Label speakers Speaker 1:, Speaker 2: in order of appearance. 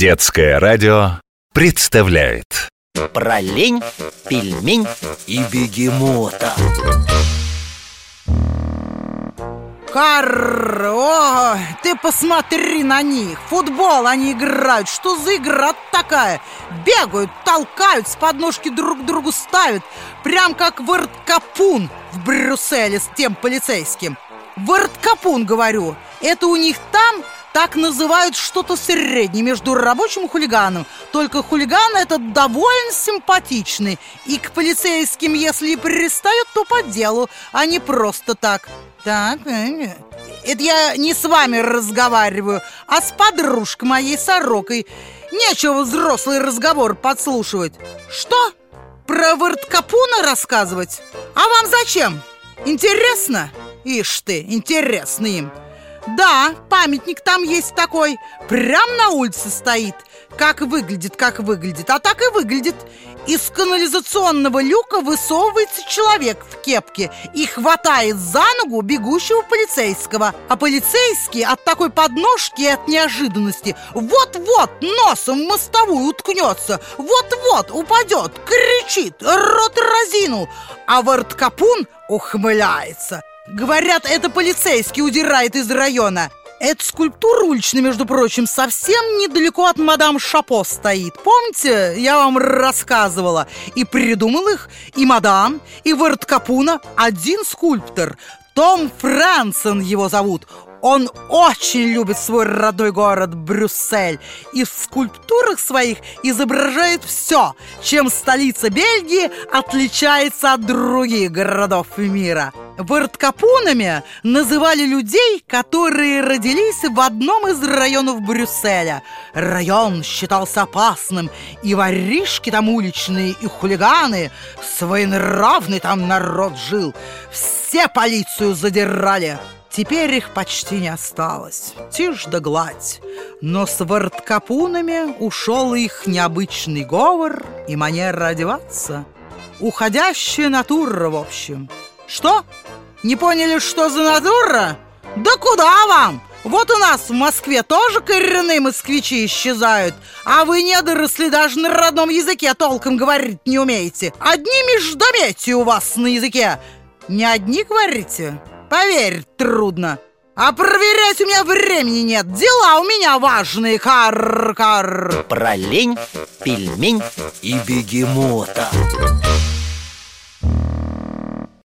Speaker 1: Детское радио представляет.
Speaker 2: Про лень, пельмень и бегемота.
Speaker 3: Карр, о, ты посмотри на них. Футбол они играют, что за игра такая? Бегают, толкают, с подножки друг другу ставят. Прям как Варткапун в Брюсселе с тем полицейским. Варткапун, говорю. Это у них там так называют что-то среднее между рабочим и хулиганом Только хулиган этот довольно симпатичный И к полицейским, если и пристают, то по делу, а не просто так Так, э, это я не с вами разговариваю, а с подружкой моей сорокой Нечего взрослый разговор подслушивать Что? Про Варткапуна рассказывать? А вам зачем? Интересно? Ишь ты, интересно им да, памятник там есть такой. Прям на улице стоит. Как выглядит, как выглядит. А так и выглядит. Из канализационного люка высовывается человек в кепке И хватает за ногу бегущего полицейского. А полицейский от такой подножки и от неожиданности Вот-вот носом в мостовую уткнется Вот-вот упадет, кричит, рот разинул А Варткапун ухмыляется Говорят, это полицейский удирает из района эта скульптура уличная, между прочим, совсем недалеко от мадам Шапо стоит. Помните, я вам рассказывала? И придумал их и мадам, и Верт Капуна один скульптор. Том Фрэнсон его зовут. Он очень любит свой родной город Брюссель и в скульптурах своих изображает все, чем столица Бельгии отличается от других городов мира. Верткапунами называли людей, которые родились в одном из районов Брюсселя. Район считался опасным, и воришки там уличные, и хулиганы, своенравный там народ жил. Все полицию задирали. Теперь их почти не осталось, тишь да гладь Но с ворткапунами ушел их необычный говор и манера одеваться Уходящая натура, в общем Что? Не поняли, что за натура? Да куда вам? Вот у нас в Москве тоже коренные москвичи исчезают А вы, недоросли, даже на родном языке толком говорить не умеете Одни междометия у вас на языке Не одни говорите? Поверь, трудно. А проверять у меня времени нет. Дела у меня важные, кар-кар.
Speaker 2: Про лень, пельмень и бегемота